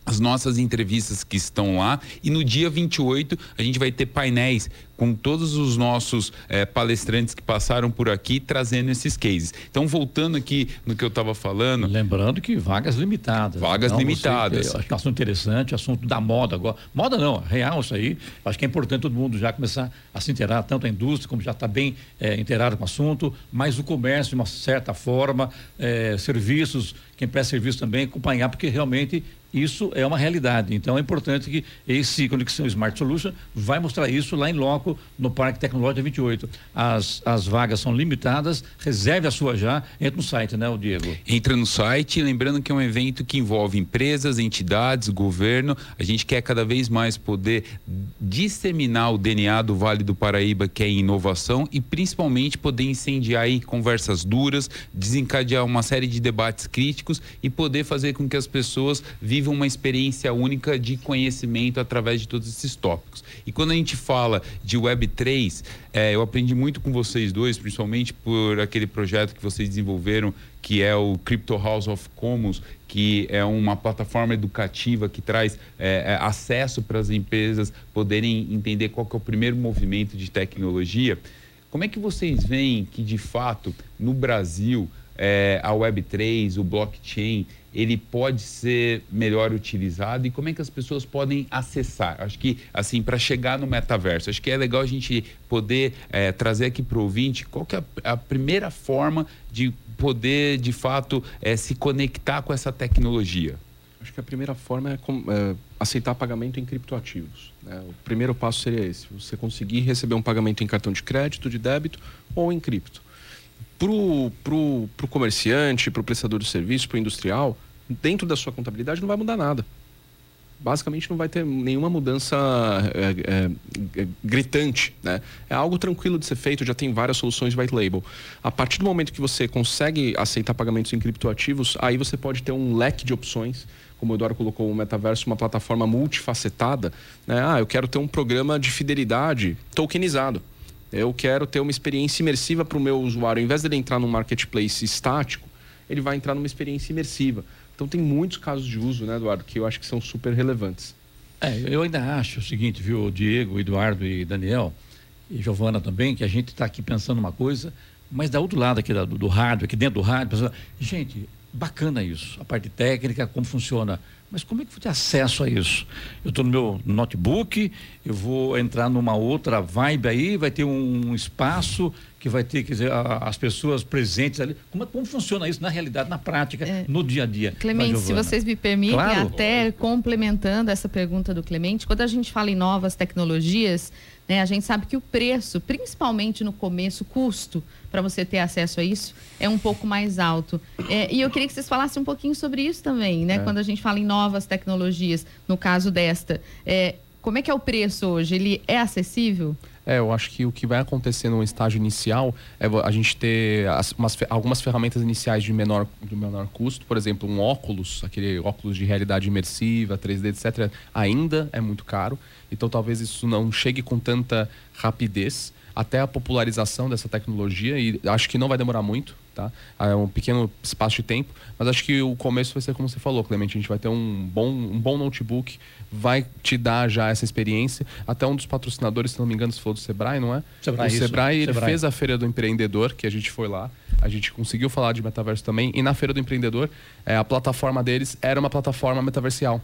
Speaker 10: as nossas entrevistas que estão lá e no dia 28 a gente vai ter painéis com todos os nossos é, palestrantes que passaram por aqui trazendo esses cases. Então, voltando aqui no que eu estava falando.
Speaker 3: Lembrando que vagas limitadas.
Speaker 10: Vagas então, limitadas.
Speaker 3: Você, acho que é um assunto interessante, assunto da moda agora. Moda não, real isso aí. Acho que é importante todo mundo já começar a se inteirar, tanto a indústria, como já está bem é, inteirado com o assunto, mas o comércio, de uma certa forma, é, serviços, quem presta serviço também, acompanhar, porque realmente isso é uma realidade. Então é importante que esse Conexão Smart Solution vai mostrar isso lá em loco no Parque Tecnológico 28. As, as vagas são limitadas, reserve a sua já, entra no site, né, o Diego?
Speaker 10: Entra no site, lembrando que é um evento que envolve empresas, entidades, governo. A gente quer cada vez mais poder disseminar o DNA do Vale do Paraíba, que é inovação, e principalmente poder incendiar aí conversas duras, desencadear uma série de debates críticos e poder fazer com que as pessoas vivam uma experiência única de conhecimento através de todos esses tópicos. E quando a gente fala de Web3, é, eu aprendi muito com vocês dois, principalmente por aquele projeto que vocês desenvolveram, que é o Crypto House of Commons, que é uma plataforma educativa que traz é, é acesso para as empresas poderem entender qual é o primeiro movimento de tecnologia. Como é que vocês veem que, de fato, no Brasil, é, a Web3, o blockchain, ele pode ser melhor utilizado e como é que as pessoas podem acessar? Acho que, assim, para chegar no metaverso, acho que é legal a gente poder é, trazer aqui para o ouvinte qual que é a, a primeira forma de poder, de fato, é, se conectar com essa tecnologia.
Speaker 11: Acho que a primeira forma é, é aceitar pagamento em criptoativos. Né? O primeiro passo seria esse: você conseguir receber um pagamento em cartão de crédito, de débito ou em cripto. Para o pro, pro comerciante, para o prestador de serviço, para o industrial, dentro da sua contabilidade não vai mudar nada. Basicamente não vai ter nenhuma mudança é, é, gritante. Né? É algo tranquilo de ser feito, já tem várias soluções white label. A partir do momento que você consegue aceitar pagamentos em criptoativos, aí você pode ter um leque de opções como o Eduardo colocou, o metaverso, uma plataforma multifacetada. Né? Ah, eu quero ter um programa de fidelidade tokenizado. Eu quero ter uma experiência imersiva para o meu usuário. Ao invés dele entrar num marketplace estático, ele vai entrar numa experiência imersiva. Então tem muitos casos de uso, né, Eduardo, que eu acho que são super relevantes.
Speaker 3: É, eu ainda acho o seguinte, viu, Diego, Eduardo e Daniel, e Giovana também, que a gente está aqui pensando uma coisa, mas da outro lado aqui do, do rádio, aqui dentro do rádio, pensando, gente, bacana isso, a parte técnica, como funciona. Mas como é que vou ter acesso a isso? Eu estou no meu notebook, eu vou entrar numa outra vibe aí, vai ter um espaço que vai ter, quer dizer, a, as pessoas presentes ali. Como, como funciona isso na realidade, na prática, é. no dia a dia?
Speaker 2: Clemente, se vocês me permitem, claro. até complementando essa pergunta do Clemente, quando a gente fala em novas tecnologias, né, a gente sabe que o preço, principalmente no começo, custo para você ter acesso a isso, é um pouco mais alto. É, e eu queria que vocês falassem um pouquinho sobre isso também, né? É. Quando a gente fala em novas tecnologias, no caso desta. É, como é que é o preço hoje? Ele é acessível?
Speaker 12: É, eu acho que o que vai acontecer no estágio inicial é a gente ter as, umas, algumas ferramentas iniciais de menor, de menor custo, por exemplo, um óculos, aquele óculos de realidade imersiva, 3D, etc., ainda é muito caro. Então talvez isso não chegue com tanta rapidez até a popularização dessa tecnologia e acho que não vai demorar muito, tá? É um pequeno espaço de tempo, mas acho que o começo vai ser como você falou, Clemente, a gente vai ter um bom, um bom notebook, vai te dar já essa experiência. Até um dos patrocinadores, se não me engano, se falou do Sebrae, não é?
Speaker 3: Sebrae,
Speaker 12: o Sebrae, ele Sebrae. fez a Feira do Empreendedor, que a gente foi lá, a gente conseguiu falar de metaverso também, e na Feira do Empreendedor, é, a plataforma deles era uma plataforma metaversial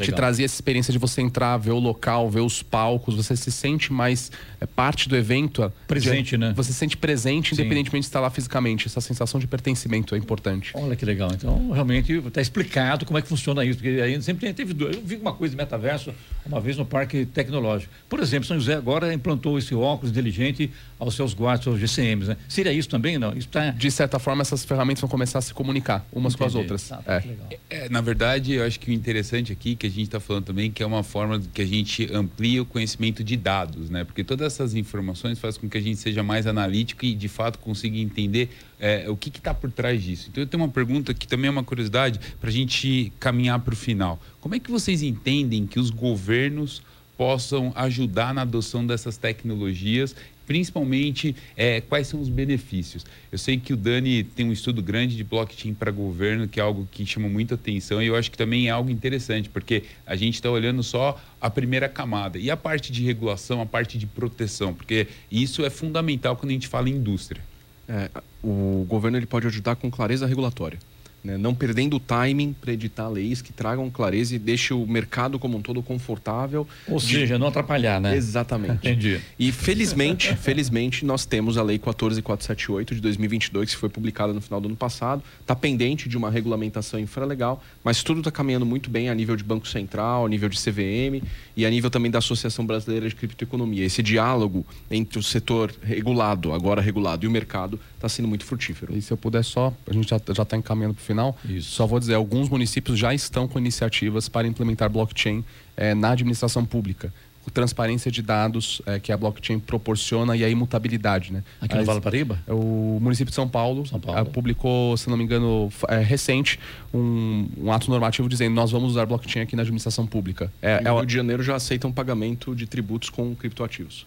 Speaker 12: te trazia essa experiência de você entrar, ver o local, ver os palcos, você se sente mais é, parte do evento.
Speaker 3: Presente,
Speaker 12: de,
Speaker 3: né?
Speaker 12: Você se sente presente, Sim. independentemente de estar lá fisicamente. Essa sensação de pertencimento é importante.
Speaker 3: Olha que legal. Então, realmente está explicado como é que funciona isso. Porque aí sempre teve. Eu vi uma coisa de metaverso uma vez no Parque Tecnológico. Por exemplo, São José agora implantou esse óculos inteligente aos seus guardas, aos GCMs, né? Seria isso também? Não? Isso tá...
Speaker 12: De certa forma, essas ferramentas vão começar a se comunicar umas Entendi. com as outras.
Speaker 10: Ah, tá, é. É, na verdade, eu acho que o interessante aqui que a gente está falando também que é uma forma que a gente amplia o conhecimento de dados, né? Porque todas essas informações fazem com que a gente seja mais analítico e de fato consiga entender é, o que está por trás disso. Então eu tenho uma pergunta que também é uma curiosidade para a gente caminhar para o final. Como é que vocês entendem que os governos possam ajudar na adoção dessas tecnologias principalmente é, quais são os benefícios. Eu sei que o Dani tem um estudo grande de blockchain para governo, que é algo que chama muita atenção e eu acho que também é algo interessante, porque a gente está olhando só a primeira camada e a parte de regulação, a parte de proteção, porque isso é fundamental quando a gente fala em indústria.
Speaker 11: É, o governo ele pode ajudar com clareza regulatória né? não perdendo o timing para editar leis que tragam clareza e deixem o mercado como um todo confortável.
Speaker 3: Ou de... seja, não atrapalhar, né?
Speaker 11: Exatamente.
Speaker 3: Entendi.
Speaker 11: E felizmente, felizmente, nós temos a Lei 14478 de 2022, que foi publicada no final do ano passado. Está pendente de uma regulamentação infralegal, mas tudo está caminhando muito bem a nível de Banco Central, a nível de CVM e a nível também da Associação Brasileira de Criptoeconomia. Esse diálogo entre o setor regulado, agora regulado, e o mercado está sendo muito frutífero.
Speaker 12: E se eu puder só, a gente já está encaminhando para o final, Isso. só vou dizer, alguns municípios já estão com iniciativas para implementar blockchain é, na administração pública transparência de dados é, que a blockchain proporciona e a imutabilidade, né?
Speaker 3: Aqui no As, Vale Paraíba?
Speaker 12: O município de São Paulo, São Paulo. É, publicou, se não me engano, é, recente, um, um, ato normativo dizendo nós vamos usar blockchain aqui na administração pública.
Speaker 11: É, e o Rio de Janeiro já aceita um pagamento de tributos com criptoativos.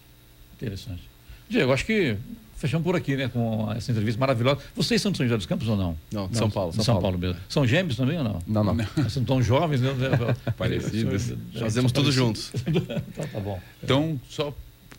Speaker 3: Interessante. Diego, acho que fechamos por aqui, né? Com essa entrevista maravilhosa. Vocês são de São José dos Campos ou não?
Speaker 11: Não, de São Paulo.
Speaker 3: São, São Paulo. mesmo. São gêmeos também ou não?
Speaker 12: Não, não.
Speaker 3: Vocês não tão jovens, né?
Speaker 11: Parecidos. Fazemos tudo juntos.
Speaker 3: então, tá bom.
Speaker 10: Então, só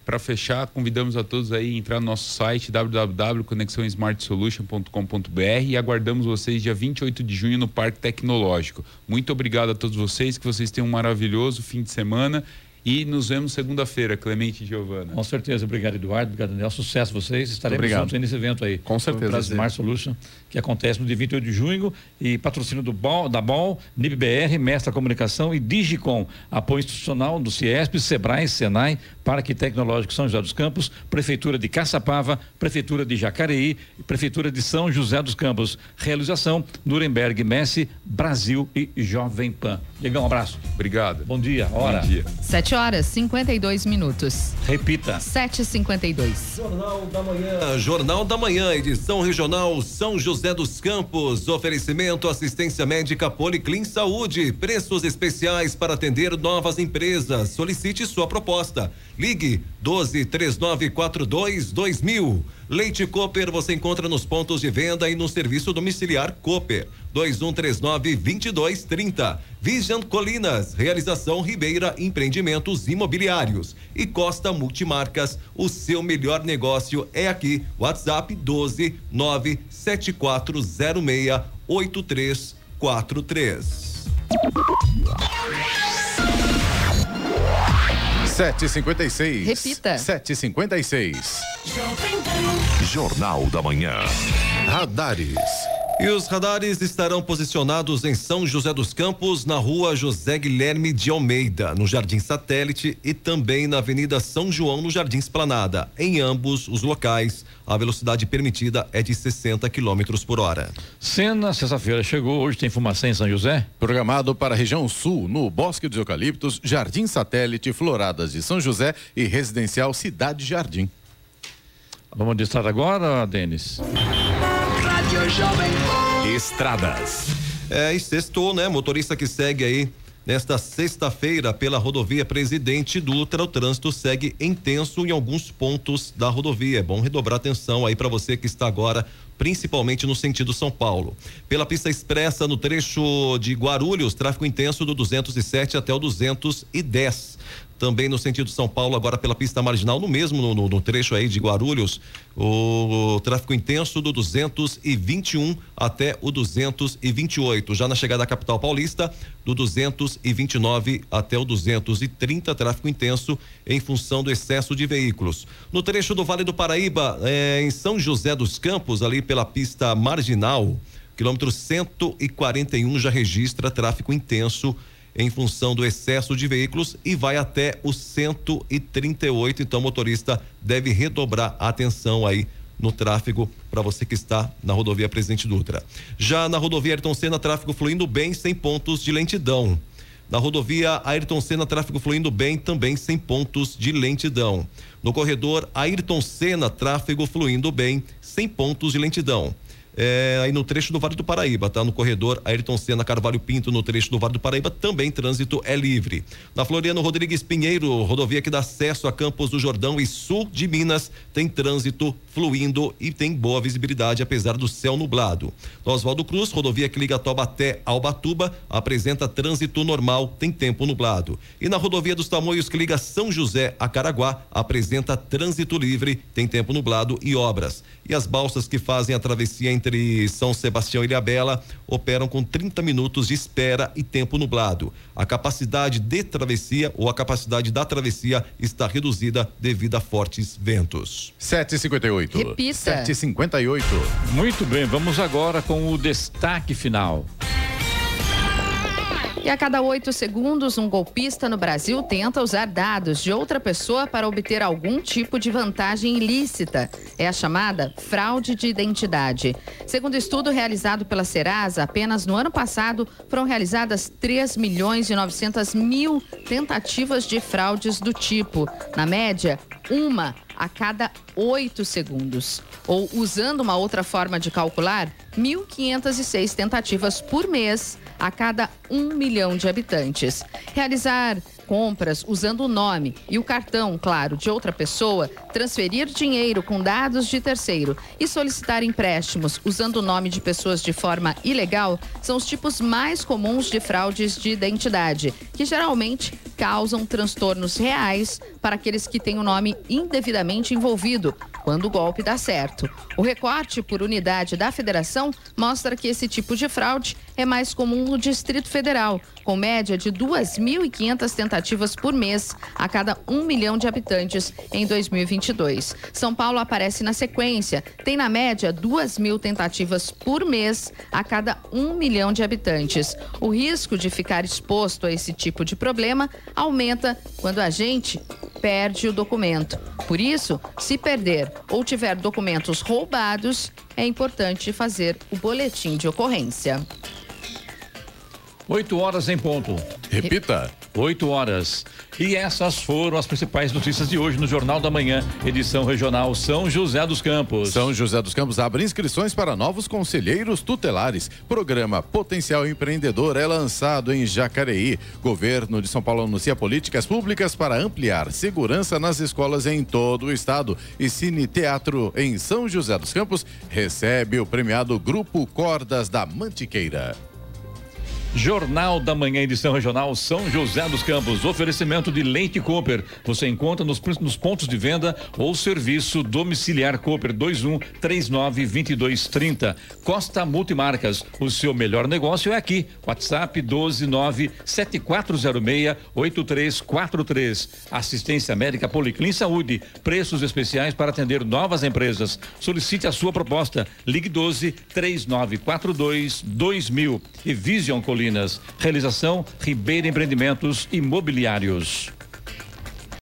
Speaker 10: para fechar, convidamos a todos aí a entrar no nosso site www.conexãosmartsolution.com.br e aguardamos vocês dia 28 de junho no Parque Tecnológico. Muito obrigado a todos vocês, que vocês tenham um maravilhoso fim de semana e nos vemos segunda-feira, Clemente e Giovana.
Speaker 3: Com certeza. Obrigado, Eduardo. Obrigado, Daniel. Sucesso vocês. Estaremos juntos nesse evento aí.
Speaker 1: Com certeza.
Speaker 3: Para Smart Solution, que acontece no dia 28 de junho e patrocínio do BOL, da BOL, NIBBR, Mestra Comunicação e Digicom. Apoio institucional do Ciesp, Sebrae, Senai, Parque Tecnológico São José dos Campos, Prefeitura de Caçapava, Prefeitura de Jacareí e Prefeitura de São José dos Campos. Realização Nuremberg Messi, Brasil e Jovem Pan. Diegão, um abraço.
Speaker 10: Obrigado.
Speaker 3: Bom dia. Hora.
Speaker 10: Bom dia.
Speaker 2: 7 horas 52 minutos.
Speaker 3: Repita.
Speaker 2: 7h52.
Speaker 4: Jornal da Manhã, Jornal da Manhã, edição regional São José dos Campos. Oferecimento assistência médica Policlin Saúde. Preços especiais para atender novas empresas. Solicite sua proposta. Ligue 12 3942 2000. Leite Cooper você encontra nos pontos de venda e no serviço domiciliar Cooper. 2139 2230. Vision Colinas, realização Ribeira Empreendimentos Imobiliários e Costa Multimarcas. O seu melhor negócio é aqui. WhatsApp 12 97406 8343.
Speaker 1: 7h56.
Speaker 2: Repita.
Speaker 1: 7h56.
Speaker 6: Jornal da Manhã.
Speaker 1: Radares.
Speaker 4: E os radares estarão posicionados em São José dos Campos, na rua José Guilherme de Almeida, no Jardim Satélite, e também na Avenida São João, no Jardim Esplanada. Em ambos os locais, a velocidade permitida é de 60 km por hora.
Speaker 3: Cena, sexta-feira chegou, hoje tem fumaça em São José?
Speaker 1: Programado para a região sul, no Bosque dos Eucaliptos, Jardim Satélite, Floradas de São José e Residencial Cidade Jardim.
Speaker 3: Vamos de estrada agora, Denis?
Speaker 6: Estradas.
Speaker 4: É, e sextou, né? Motorista que segue aí nesta sexta-feira pela rodovia Presidente Dutra, o trânsito segue intenso em alguns pontos da rodovia. É bom redobrar atenção aí para você que está agora principalmente no sentido São Paulo. Pela pista expressa no trecho de Guarulhos, tráfego intenso do 207 até o 210 também no sentido São Paulo, agora pela pista marginal, no mesmo no, no, no trecho aí de Guarulhos, o, tráfego intenso do 221 até o 228. Já na chegada à capital paulista, do 229 até o 230, tráfego intenso em função do excesso de veículos. No trecho do Vale do Paraíba, eh, em São José dos Campos, ali pela pista marginal, quilômetro 141 já registra tráfego intenso em função do excesso de veículos e vai até o 138. Então, o motorista deve redobrar a atenção aí no tráfego para você que está na rodovia Presidente Dutra. Já na rodovia Ayrton Senna, tráfego fluindo bem, sem pontos de lentidão. Na rodovia Ayrton Senna, tráfego fluindo bem, também sem pontos de lentidão. No corredor Ayrton Senna, tráfego fluindo bem, sem pontos de lentidão. É, aí no trecho do Vale do Paraíba, tá? No corredor Ayrton Senna Carvalho Pinto, no trecho do Vale do Paraíba, também trânsito é livre. Na Floriano Rodrigues Pinheiro, rodovia que dá acesso a Campos do Jordão e sul de Minas, tem trânsito fluindo e tem boa visibilidade, apesar do céu nublado. No Oswaldo Cruz, rodovia que liga Taubaté ao Batuba, apresenta trânsito normal, tem tempo nublado. E na rodovia dos Tamoios, que liga São José a Caraguá, apresenta trânsito livre, tem tempo nublado e obras. E as balsas que fazem a travessia entre São Sebastião e Ilhabela operam com 30 minutos de espera e tempo nublado. A capacidade de travessia ou a capacidade da travessia está reduzida devido a fortes ventos.
Speaker 1: 7h58.
Speaker 2: Repita.
Speaker 1: 7h58.
Speaker 3: Muito bem, vamos agora com o destaque final.
Speaker 2: E a cada oito segundos, um golpista no Brasil tenta usar dados de outra pessoa para obter algum tipo de vantagem ilícita. É a chamada fraude de identidade. Segundo estudo realizado pela Serasa, apenas no ano passado foram realizadas 3 milhões e 900 mil tentativas de fraudes do tipo. Na média, uma a cada oito segundos. Ou, usando uma outra forma de calcular, 1.506 tentativas por mês a cada um milhão de habitantes. Realizar compras usando o nome e o cartão, claro, de outra pessoa, transferir dinheiro com dados de terceiro e solicitar empréstimos usando o nome de pessoas de forma ilegal são os tipos mais comuns de fraudes de identidade, que geralmente causam transtornos reais para aqueles que têm o nome indevidamente envolvido, quando o golpe dá certo. O recorte por unidade da federação mostra que esse tipo de fraude é mais comum no Distrito Federal, com média de 2.500 tentativas por mês a cada um milhão de habitantes em 2022. São Paulo aparece na sequência, tem na média 2 mil tentativas por mês a cada um milhão de habitantes. O risco de ficar exposto a esse tipo de problema aumenta quando a gente perde o documento. Por isso, se perder ou tiver documentos roubados, é importante fazer o boletim de ocorrência.
Speaker 3: 8 horas em ponto.
Speaker 1: Repita.
Speaker 3: 8 horas. E essas foram as principais notícias de hoje no Jornal da Manhã, edição regional São José dos Campos.
Speaker 1: São José dos Campos abre inscrições para novos conselheiros tutelares. Programa Potencial Empreendedor é lançado em Jacareí. Governo de São Paulo anuncia políticas públicas para ampliar segurança nas escolas em todo o estado. E Cine Teatro em São José dos Campos recebe o premiado Grupo Cordas da Mantiqueira.
Speaker 3: Jornal da Manhã, edição regional São José dos Campos. Oferecimento de Leite Cooper. Você encontra nos, nos pontos de venda ou serviço domiciliar Cooper 21 39 22 30. Costa Multimarcas. O seu melhor negócio é aqui. WhatsApp 12 9 7406 8343. Assistência médica Policlin Saúde. Preços especiais para atender novas empresas. Solicite a sua proposta. Ligue 12 3942 2000. E Vision Colinas. Realização Ribeira Empreendimentos Imobiliários.